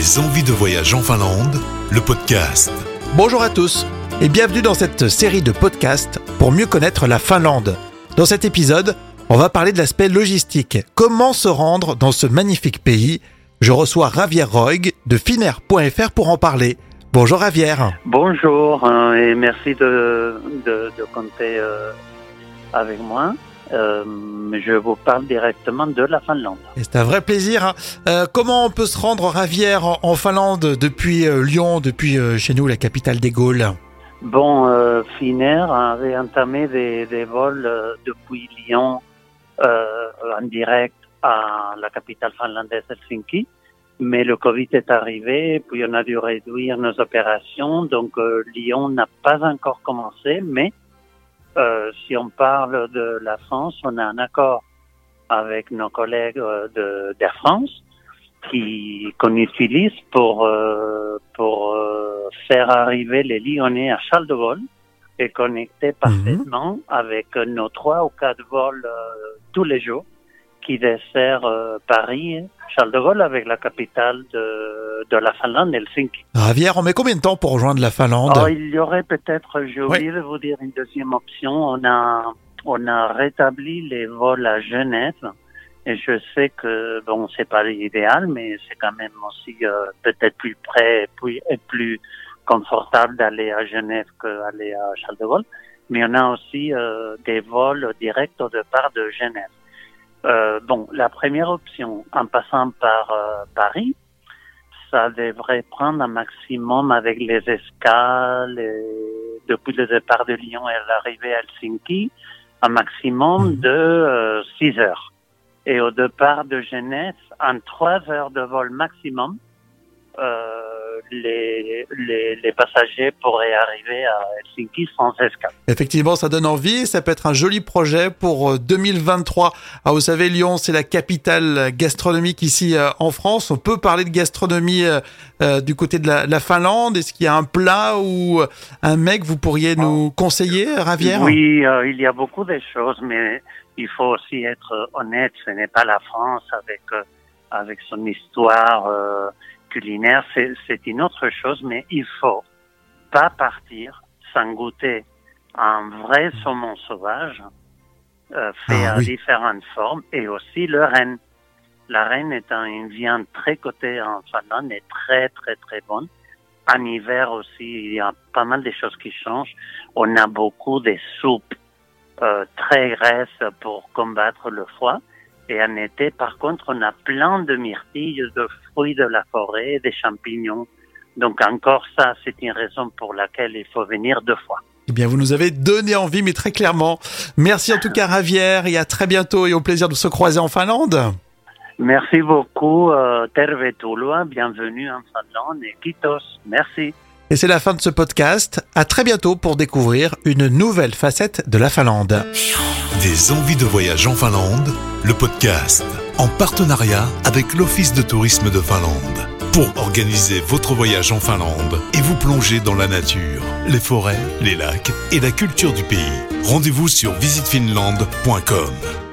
Des envies de voyage en Finlande, le podcast. Bonjour à tous et bienvenue dans cette série de podcasts pour mieux connaître la Finlande. Dans cet épisode, on va parler de l'aspect logistique. Comment se rendre dans ce magnifique pays? Je reçois Javier Roig de Finnair.fr pour en parler. Bonjour Javier. Bonjour hein, et merci de, de, de compter euh, avec moi. Euh, je vous parle directement de la Finlande. C'est un vrai plaisir. hein. Euh, comment on peut se rendre Javier en, en Finlande depuis euh, Lyon, depuis euh, chez nous la capitale des Gaules? Bon, Finnair avait entamé des, des vols depuis Lyon en direct à la capitale finlandaise Helsinki. Mais le Covid est arrivé, puis on a dû réduire nos opérations. Donc Lyon n'a pas encore commencé, mais euh, si on parle de la France, on a un accord avec nos collègues euh, de d'Air France qui qu'on utilise pour euh, pour euh, faire arriver les Lyonnais à Charles de Gaulle et connecter parfaitement avec nos trois ou quatre vols euh, tous les jours qui dessert euh, Paris, Charles de Gaulle avec la capitale de, de la Finlande, Helsinki. Javier, on met combien de temps pour rejoindre la Finlande? Oh, il y aurait peut-être, j'ai oublié de vous dire une deuxième option. On a, on a rétabli les vols à Genève. Et je sais que, bon, c'est pas l'idéal, mais c'est quand même aussi euh, peut-être plus près et plus, et plus confortable d'aller à Genève qu'aller à Charles de Gaulle. Mais on a aussi euh, des vols directs au départ de Genève. Euh, bon, la première option, en passant par euh, Paris, ça devrait prendre un maximum avec les escales, et depuis le départ de Lyon et l'arrivée à Helsinki, un maximum de 6 heures. Et au départ de Genève, en 3 heures de vol maximum, euh, les, les, les passagers pourraient arriver à Helsinki sans escale. Effectivement, ça donne envie. Ça peut être un joli projet pour euh, 2023. Ah, vous savez, Lyon, c'est la capitale gastronomique ici euh, en France. On peut parler de gastronomie euh, euh, du côté de la, la Finlande. Est-ce qu'il y a un plat ou un mec vous pourriez nous conseiller, Ravière Oui, euh, il y a beaucoup de choses, mais il faut aussi être euh, honnête. Ce n'est pas la France avec euh, avec son histoire euh, culinaire. C'est une autre chose, mais il faut pas partir sans goûter un vrai saumon sauvage euh, fait Ah, à oui. différentes formes et aussi le renne. La reine est un- une viande très cotée en Finlande et très très très bonne. En hiver aussi, il y a pas mal de choses qui changent. On a beaucoup de soupes euh, très graisses pour combattre le foie. Et en été, par contre, on a plein de myrtilles, de fruits de la forêt, des champignons. Donc encore ça, c'est une raison pour laquelle il faut venir deux fois. Eh bien, vous nous avez donné envie, mais très clairement. Merci en tout cas, Ravière, et à très bientôt et au plaisir de se croiser en Finlande. Merci beaucoup, euh, Tervetuloa, bienvenue en Finlande et Kitos. Merci. Et c'est la fin de ce podcast. À très bientôt pour découvrir une nouvelle facette de la Finlande. Des envies de voyage en Finlande, le podcast. En partenariat avec l'Office de tourisme de Finlande. Pour organiser votre voyage en Finlande et vous plonger dans la nature, les forêts, les lacs et la culture du pays. Rendez-vous sur visitefinlande.com.